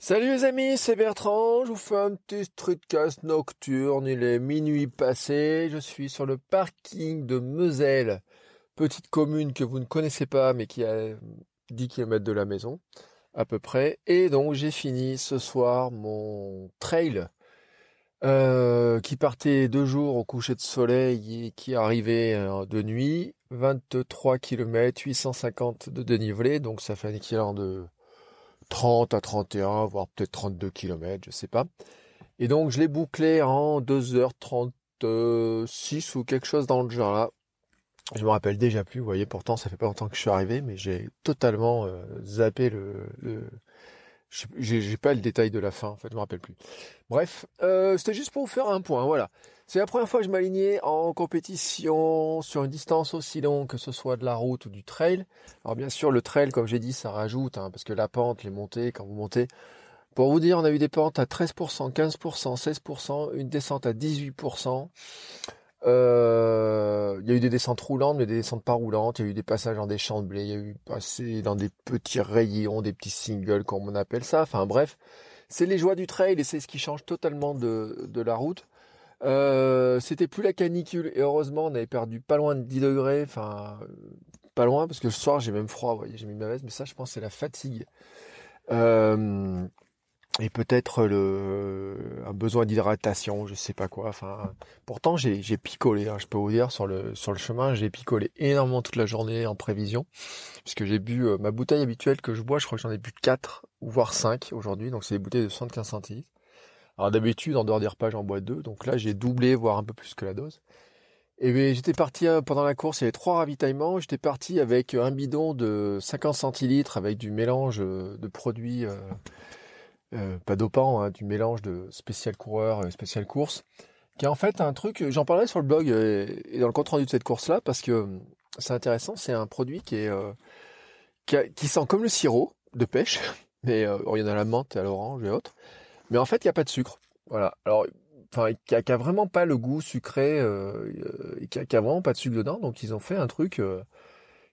Salut les amis, c'est Bertrand, je vous fais un petit streetcast nocturne, il est minuit passé, je suis sur le parking de Meusel, petite commune que vous ne connaissez pas mais qui a 10 km de la maison à peu près, et donc j'ai fini ce soir mon trail euh, qui partait deux jours au coucher de soleil et qui arrivait euh, de nuit, 23 km, 850 de dénivelé, donc ça fait un équivalent de 30 à 31, voire peut-être 32 km, je sais pas. Et donc je l'ai bouclé en 2h36 ou quelque chose dans le genre là. Je me rappelle déjà plus, vous voyez, pourtant ça fait pas longtemps que je suis arrivé, mais j'ai totalement euh, zappé le... le... J'ai pas le détail de la fin, en fait, je me rappelle plus. Bref, euh, c'était juste pour vous faire un point, voilà. C'est la première fois que je m'alignais en compétition sur une distance aussi longue, que ce soit de la route ou du trail. Alors bien sûr, le trail, comme j'ai dit, ça rajoute, hein, parce que la pente, les montées, quand vous montez, pour vous dire, on a eu des pentes à 13%, 15%, 16%, une descente à 18%. Euh, il y a eu des descentes roulantes, mais des descentes pas roulantes. Il y a eu des passages dans des champs de blé. Il y a eu passé dans des petits rayons, des petits singles, comme on appelle ça. Enfin bref, c'est les joies du trail et c'est ce qui change totalement de la route. Euh, c'était plus la canicule et heureusement on avait perdu pas loin de 10 degrés, enfin pas loin parce que ce soir j'ai même froid, vous voyez, j'ai mis ma veste, mais ça je pense c'est la fatigue. Euh, et peut-être le un besoin d'hydratation, je sais pas quoi. Enfin, pourtant j'ai j'ai picolé, hein, je peux vous dire sur le sur le chemin, j'ai picolé énormément toute la journée en prévision, puisque j'ai bu euh, ma bouteille habituelle que je bois, je crois que j'en ai bu 4 ou voire 5 aujourd'hui, donc c'est des bouteilles de 75 centilitres. Alors d'habitude en dehors des repas j'en bois deux, donc là j'ai doublé voire un peu plus que la dose. Et bien, j'étais parti euh, pendant la course, il y avait trois ravitaillements. J'étais parti avec un bidon de 50 centilitres avec du mélange euh, de produits, euh, pas dopants, hein, du mélange de spécial coureur et spécial course, qui est en fait un truc, j'en parlerai sur le blog et dans le compte rendu de cette course-là, parce que euh, c'est intéressant, c'est un produit qui est qui, sent comme le sirop de pêche, mais il y en a la menthe à l'orange et autres, mais en fait il n'y a pas de sucre. Voilà. Alors enfin qui a, a vraiment pas le goût sucré euh, qui a, a vraiment pas de sucre dedans donc ils ont fait un truc euh,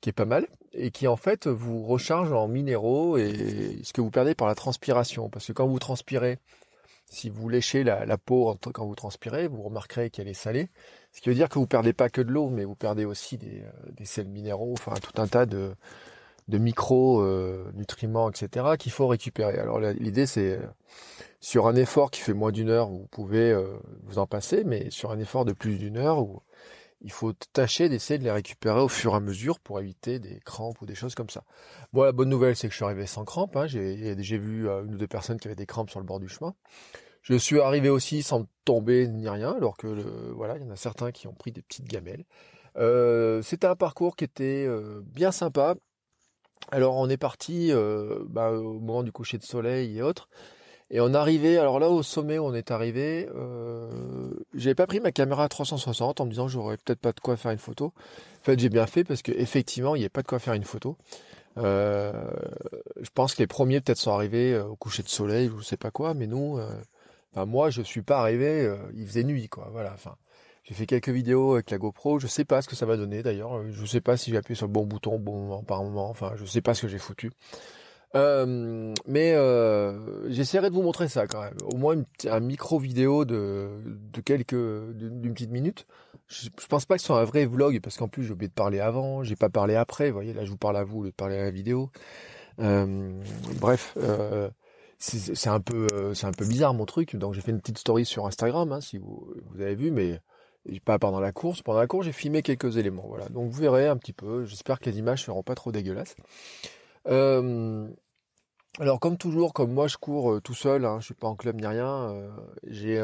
qui est pas mal et qui en fait vous recharge en minéraux et ce que vous perdez par la transpiration parce que quand vous transpirez si vous léchez la, peau quand vous transpirez vous remarquerez qu'elle est salée ce qui veut dire que vous perdez pas que de l'eau mais vous perdez aussi des, euh, des sels minéraux enfin tout un tas de de micro euh, nutriments etc qu'il faut récupérer alors l'idée c'est euh, sur un effort qui fait moins d'une heure, vous pouvez euh, vous en passer, mais sur un effort de plus d'une heure, où il faut tâcher d'essayer de les récupérer au fur et à mesure pour éviter des crampes ou des choses comme ça. Bon, la bonne nouvelle, c'est que je suis arrivé sans crampes. Hein. J'ai vu une ou deux personnes qui avaient des crampes sur le bord du chemin. Je suis arrivé aussi sans tomber ni rien, alors que le, voilà, il y en a certains qui ont pris des petites gamelles. C'était un parcours qui était bien sympa. Alors on est parti euh, bah, au moment du coucher de soleil et autres. Et on arrivait, alors là au sommet on est arrivé, euh, j'avais pas pris ma caméra à 360 en me disant j'aurais peut-être pas de quoi faire une photo. En fait j'ai bien fait parce que effectivement il n'y avait pas de quoi faire une photo. Euh, je pense que les premiers peut-être sont arrivés euh, au coucher de soleil je sais pas quoi, mais nous, euh, moi je suis pas arrivé, il faisait nuit quoi, voilà. J'ai fait quelques vidéos avec la GoPro, je sais pas ce que ça va donner d'ailleurs, je sais pas si j'ai appuyé sur le bon bouton bon moment par moment, enfin je sais pas ce que j'ai foutu. Euh, mais euh, j'essaierai de vous montrer ça quand même. Au moins un micro vidéo de, quelques d'une petite minute. Je, pense pas que ce soit un vrai vlog parce qu'en plus j'ai oublié de parler avant, j'ai pas parlé après. Vous voyez là je vous parle à vous de parler à la vidéo. Euh, bref, euh, c'est un peu euh, c'est un peu bizarre mon truc. Donc j'ai fait une petite story sur Instagram hein, si vous vous avez vu, mais pas pendant la course. Pendant la course j'ai filmé quelques éléments. Voilà. Donc vous verrez un petit peu. J'espère que les images seront pas trop dégueulasses. Euh, alors comme toujours, comme moi je cours euh, tout seul, hein, je suis pas en club ni rien, euh, j'ai,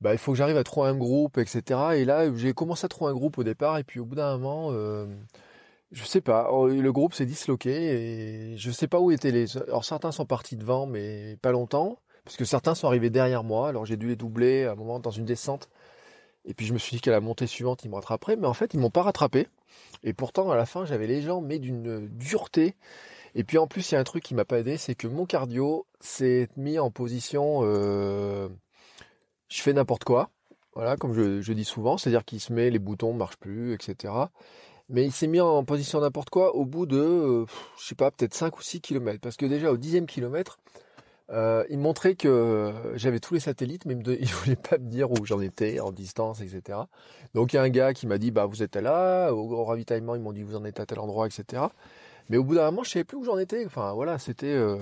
bah, il faut que j'arrive à trouver un groupe, etc. Et là j'ai commencé à trouver un groupe au départ et puis au bout d'un moment, je sais pas. Oh, Le groupe s'est disloqué et je sais pas où étaient les. Alors certains sont partis devant, mais pas longtemps, parce que certains sont arrivés derrière moi. Alors j'ai dû les doubler à un moment dans une descente. Et puis je me suis dit qu'à la montée suivante, ils me rattraperaient, mais en fait, ils m'ont pas rattrapé. Et pourtant, à la fin, j'avais les jambes mais d'une dureté. Et puis en plus, il y a un truc qui m'a pas aidé, c'est que mon cardio s'est mis en position. euh, Je fais n'importe quoi. Voilà, comme je, dis souvent, c'est-à-dire qu'il se met, les boutons marchent plus, etc. Mais il s'est mis en position n'importe quoi au bout de, euh, je sais pas, peut-être 5 ou 6 kilomètres. Parce que déjà au dixième kilomètre, euh, il montrait que euh, j'avais tous les satellites, mais il, me il voulait pas me dire où j'en étais en distance, etc. Donc il y a un gars qui m'a dit, bah vous êtes là, au, ravitaillement ils m'ont dit vous en êtes à tel endroit, etc. Mais au bout d'un moment, je savais plus où j'en étais. Enfin voilà, c'était. euh,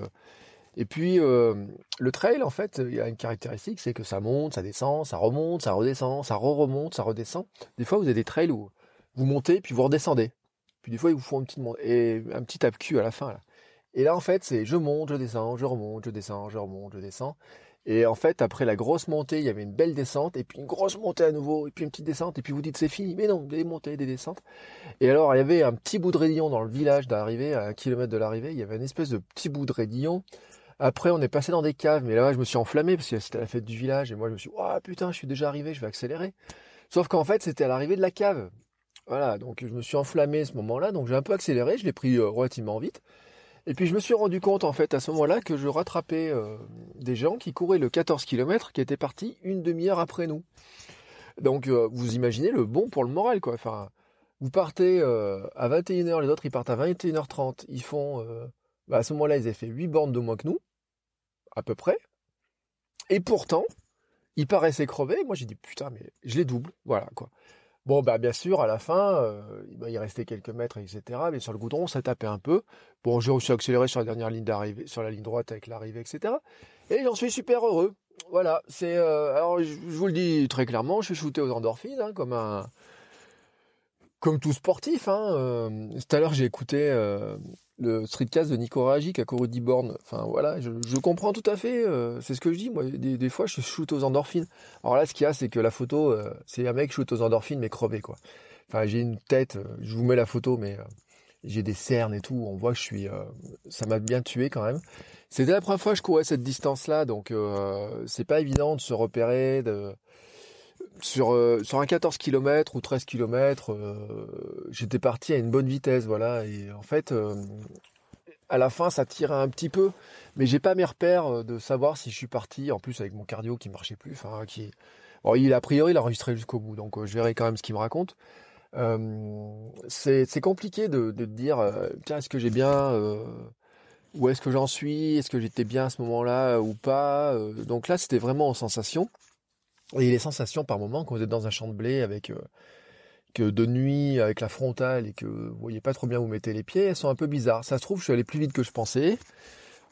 Et puis le trail, en fait, il y a une caractéristique, c'est que ça monte, ça descend, ça remonte, ça redescend, ça re-remonte, ça redescend. Des fois, vous avez des trails où vous montez puis vous redescendez. Puis des fois, ils vous font une petite et un petit tape cul à la fin là. Et là, en fait, c'est je monte, je descends, je remonte, je descends, je remonte, je descends. Et en fait, après la grosse montée, il y avait une belle descente, et puis une grosse montée à nouveau, et puis une petite descente, et puis vous dites c'est fini. Mais non, des montées, des descentes. Et alors, il y avait un petit bout de raidillon dans le village d'arrivée, à un kilomètre de l'arrivée, il y avait une espèce de petit bout de raidillon. Après, on est passé dans des caves, mais là, je me suis enflammé parce que c'était la fête du village, et moi, je me suis dit, oh putain, je suis déjà arrivé, je vais accélérer. Sauf qu'en fait, c'était à l'arrivée de la cave. Voilà, donc je me suis enflammé à ce moment-là, donc j'ai un peu accéléré, je l'ai pris euh, relativement vite. Et puis je me suis rendu compte en fait à ce moment-là que je rattrapais euh, des gens qui couraient le 14 km qui étaient partis une demi-heure après nous. Donc euh, vous imaginez le bon pour le moral quoi. Enfin, vous partez euh, à 21h, les autres ils partent à 21h30, ils font bah, à ce moment-là ils avaient fait 8 bornes de moins que nous, à peu près. Et pourtant, ils paraissaient crevés. Moi j'ai dit putain mais je les double, voilà quoi. Bon, bah bien sûr, à la fin, euh, bah, il restait quelques mètres, etc. Mais sur le goudron, ça tapait un peu. Bon, j'ai aussi accéléré sur la dernière ligne d'arrivée, sur la ligne droite avec l'arrivée, etc. Et j'en suis super heureux. Voilà, c'est. euh, alors, je, vous le dis très clairement, je suis shooté aux endorphines, hein, comme un. Comme tout sportif. Hein, euh, tout à l'heure, j'ai écouté euh, le streetcast de Nico couru 10 bornes. Enfin, voilà, je, comprends tout à fait. euh, c'est ce que je dis. Moi, des, fois, je shoot aux endorphines. Alors là, ce qu'il y a, c'est que la photo, euh, c'est un mec shoot aux endorphines, mais crevé, quoi. Enfin, j'ai une tête, euh, je vous mets la photo, mais j'ai des cernes et tout. On voit que je suis. ça m'a bien tué quand même. C'était la première fois que je courais cette distance-là, donc c'est pas évident de se repérer. De... Sur, euh, sur un 14 km ou 13 km, j'étais parti à une bonne vitesse, voilà. Et en fait, euh, à la fin, ça tirait un petit peu, mais j'ai pas mes repères euh, de savoir si je suis parti. En plus, avec mon cardio qui marchait plus, enfin, qui. Bon, il a priori, il a enregistré jusqu'au bout, donc euh, je verrai quand même ce qu'il me raconte. Euh, c'est compliqué de, de dire, euh, tiens, est-ce que j'ai bien, euh, où est-ce que j'en suis, est-ce que j'étais bien à ce moment-là euh, ou pas. euh, donc là, c'était vraiment en sensation. Et les sensations par moment, quand vous êtes dans un champ de blé avec euh, que de nuit avec la frontale et que vous voyez pas trop bien où vous mettez les pieds, elles sont un peu bizarres. Ça se trouve, je suis allé plus vite que je pensais.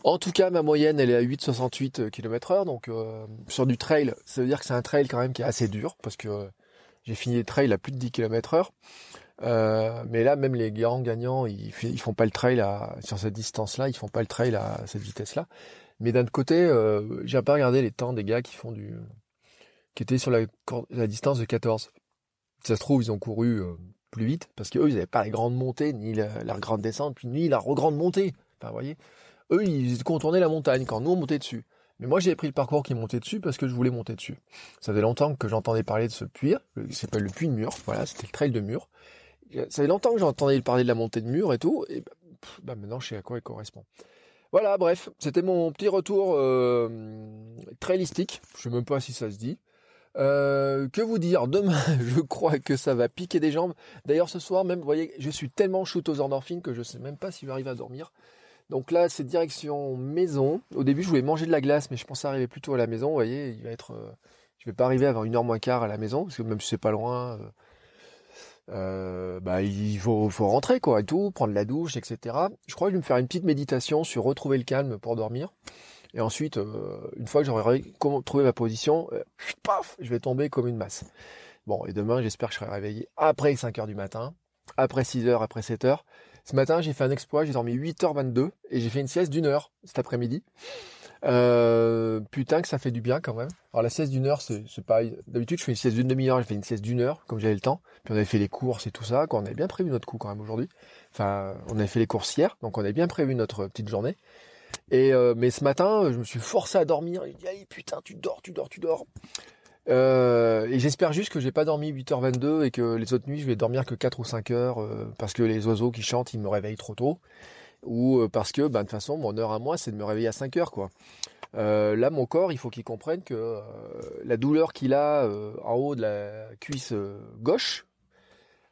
En tout cas, ma moyenne, elle est à 8,68 km heure. Donc, euh, sur du trail, ça veut dire que c'est un trail quand même qui est assez dur parce que euh, j'ai fini le trail à plus de 10 km heure. Euh, mais là, même les grands gagnants, ils, ils font pas le trail à, sur cette distance-là, ils font pas le trail à cette vitesse-là. Mais d'un côté, euh, j'ai pas regardé les temps des gars qui font du, qui étaient sur la, la distance de 14. Si ça se trouve, ils ont couru euh, plus vite parce que eux, ils n'avaient pas les grandes montées ni la, la grande descente, puis ni la grande montée. Enfin, voyez, eux, ils contournaient la montagne quand nous on montait dessus. Mais moi, j'ai pris le parcours qui montait dessus parce que je voulais monter dessus. Ça faisait longtemps que j'entendais parler de ce puits. Il s'appelle le puits de Mur. Voilà, c'était le trail de Mur. Ça fait longtemps que j'entendais parler de la montée de Mur et tout. Et bah, bah, maintenant, je sais à quoi il correspond. Voilà, bref, c'était mon petit retour euh, trailistique. Je sais même pas si ça se dit. Euh, que vous dire? Demain, je crois que ça va piquer des jambes. D'ailleurs, ce soir même, vous voyez, je suis tellement shoot aux endorphines que je sais même pas si arriver à dormir. Donc là, c'est direction maison. Au début, je voulais manger de la glace, mais je pensais arriver plutôt à la maison. Vous voyez, il va être, euh, je vais pas arriver avant une heure moins quart à la maison, parce que même si c'est pas loin, euh, bah il faut, faut rentrer quoi et tout, prendre la douche, etc. Je crois que je vais me faire une petite méditation sur retrouver le calme pour dormir. Et ensuite, euh, une fois que j'aurai trouvé ma position, euh, paf, je vais tomber comme une masse. Bon, et demain, j'espère que je serai réveillé après 5 heures du matin, après 6 heures, après 7 heures. Ce matin, j'ai fait un exploit, j'ai dormi 8h22 et j'ai fait une sieste d'une heure cet après-midi. Euh, putain que ça fait du bien quand même. Alors la sieste d'une heure, c'est pas d'habitude je fais une sieste d'une demi-heure, j'ai fait une sieste d'une heure comme j'avais le temps. Puis on avait fait les courses et tout ça, quoi. On avait bien prévu notre coup quand même aujourd'hui. Enfin, on avait fait les courses hier, donc on avait bien prévu notre petite journée. Et euh, mais ce matin, je me suis forcé à dormir. Il dit allez putain, tu dors, tu dors, tu dors. Euh, et j'espère juste que j'ai pas dormi 8h22 et que les autres nuits je vais dormir que 4 ou 5 heures euh, parce que les oiseaux qui chantent ils me réveillent trop tôt ou parce que bah, de toute façon mon heure à moi c'est de me réveiller à 5 heures quoi. là mon corps il faut qu'il comprenne que la douleur qu'il a en haut de la cuisse gauche,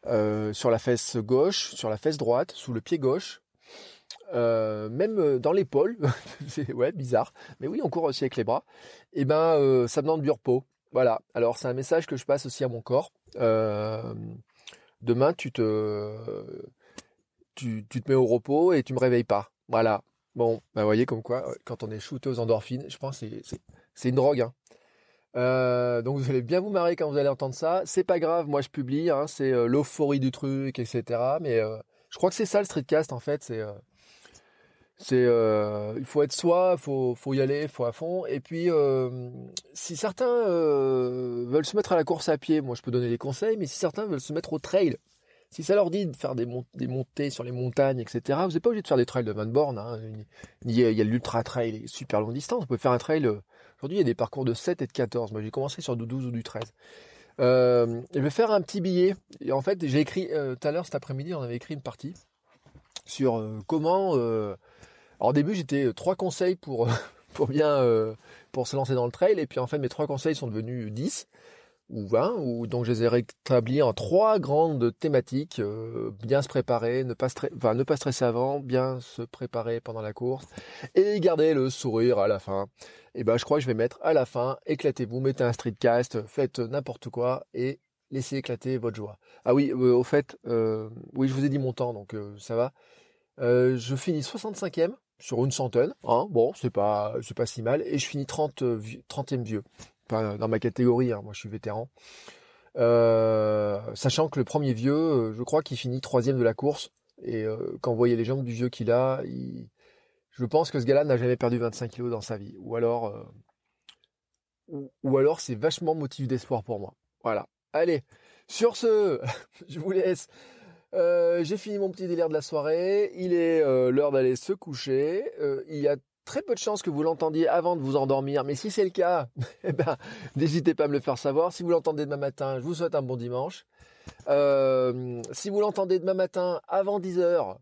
sur la fesse gauche, sur la fesse droite, sous le pied gauche, même dans l'épaule, c'est ouais bizarre, mais oui on court aussi avec les bras, et eh ben ça demande du repos. Voilà, alors c'est un message que je passe aussi à mon corps. Euh, demain, tu te, tu, te mets au repos et tu me réveilles pas. Voilà. Bon, bah, vous voyez comme quoi, quand on est shooté aux endorphines, je pense que c'est une drogue. Hein. Euh, donc vous allez bien vous marrer quand vous allez entendre ça. C'est pas grave, moi je publie, hein, c'est euh, l'euphorie du truc, etc. Mais je crois que c'est ça le streetcast en fait, c'est c'est, euh, il faut être soi, faut, faut y aller, faut à fond. Et puis, euh, si certains euh, veulent se mettre à la course à pied, moi je peux donner des conseils. Mais si certains veulent se mettre au trail, si ça leur dit de faire des, montées sur les montagnes, etc., vous n'êtes pas obligé de faire des trails de 20 bornes. Hein. Il y a, l'ultra trail, super longue distance. Vous pouvez faire un trail. Aujourd'hui, il y a des parcours de 7 et de 14. Moi, j'ai commencé sur du 12 ou du 13. je vais faire un petit billet. Et en fait, j'ai écrit tout à l'heure cet après-midi, on avait écrit une partie sur comment alors au début, j'étais euh, trois conseils pour, pour bien euh, pour se lancer dans le trail. Et puis en fait, mes trois conseils sont devenus 10 ou 20. Ou, donc je les ai rétablis en trois grandes thématiques. Euh, bien se préparer, ne pas, pas stresser avant, bien se préparer pendant la course et garder le sourire à la fin. Et ben je crois que je vais mettre à la fin, éclatez-vous, mettez un streetcast, faites n'importe quoi et laissez éclater votre joie. Ah oui, au fait, oui, je vous ai dit mon temps, donc ça va. je finis 65e sur une centaine. Hein, bon, c'est pas, si mal. Et je finis 30, 30e vieux. dans ma catégorie, hein, moi je suis vétéran. Euh, sachant que le premier vieux, euh, je crois qu'il finit troisième de la course. Et euh, quand vous voyez les jambes du vieux qu'il a, je pense que ce gars-là n'a jamais perdu 25 kilos dans sa vie. Ou alors c'est vachement motif d'espoir pour moi. Voilà. Allez, sur ce, je vous laisse. Euh, j'ai fini mon petit délire de la soirée. Il est euh, l'heure d'aller se coucher. Euh, il y a très peu de chances que vous l'entendiez avant de vous endormir. Mais si c'est le cas, eh ben, n'hésitez pas à me le faire savoir. Si vous l'entendez demain matin, je vous souhaite un bon dimanche. si vous l'entendez demain matin avant 10h,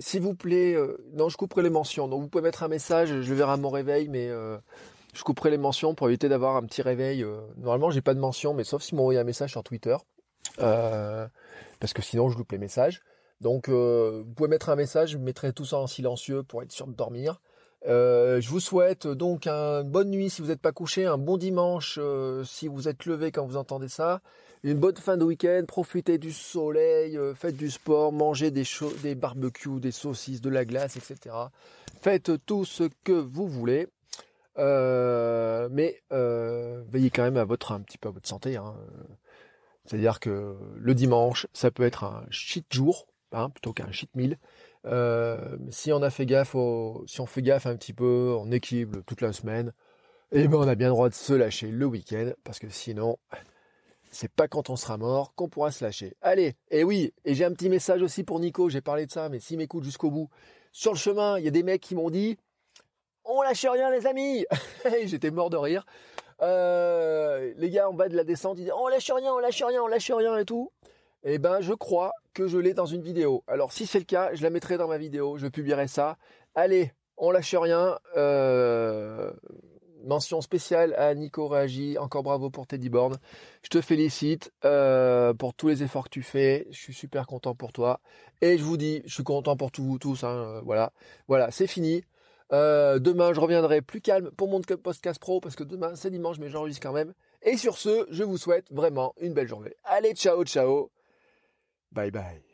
s'il vous plaît, non, je couperai les mentions. Donc vous pouvez mettre un message, je le verrai à mon réveil, mais je couperai les mentions pour éviter d'avoir un petit réveil. normalement, j'ai pas de mention, mais sauf si vous m'envoyez un message sur Twitter. Euh, parce que sinon je loupe les messages. Donc euh, vous pouvez mettre un message, je mettrai tout ça en silencieux pour être sûr de dormir. Euh, je vous souhaite donc une bonne nuit si vous n'êtes pas couché, un bon dimanche si vous êtes levé quand vous entendez ça, une bonne fin de week-end, profitez du soleil, faites du sport, mangez des, barbecues, des saucisses, de la glace, etc. Faites tout ce que vous voulez. mais veillez quand même à votre petit peu à santé. Hein. C'est-à-dire que le dimanche, ça peut être un shit jour, hein, plutôt qu'un shit meal. Euh, si on a fait gaffe, si on fait gaffe un petit peu, on équilibre toute la semaine, eh ben on a bien droit de se lâcher le week-end, parce que sinon, c'est pas quand on sera mort qu'on pourra se lâcher. Allez, et oui, et j'ai un petit message aussi pour Nico, j'ai parlé de ça, mais s'il m'écoute jusqu'au bout, sur le chemin, il y a des mecs qui m'ont dit, on lâche rien les amis J'étais mort de rire. Euh, les gars en bas de la descente, ils disent on lâche rien, on lâche rien, on lâche rien et tout. Eh ben, je crois que je l'ai dans une vidéo. Alors, si c'est le cas, je la mettrai dans ma vidéo, je publierai ça. Allez, on lâche rien. Euh, mention spéciale à Nico Réagi. Encore bravo pour Teddy Born. Je te félicite euh, pour tous les efforts que tu fais. Je suis super content pour toi. Et je vous dis, je suis content pour tous, tous. Hein, voilà, voilà, c'est fini. Euh, demain, je reviendrai plus calme pour mon podcast pro parce que demain, c'est dimanche, mais j'enregistre quand même. Et sur ce, je vous souhaite vraiment une belle journée. Allez, ciao, ciao. Bye bye.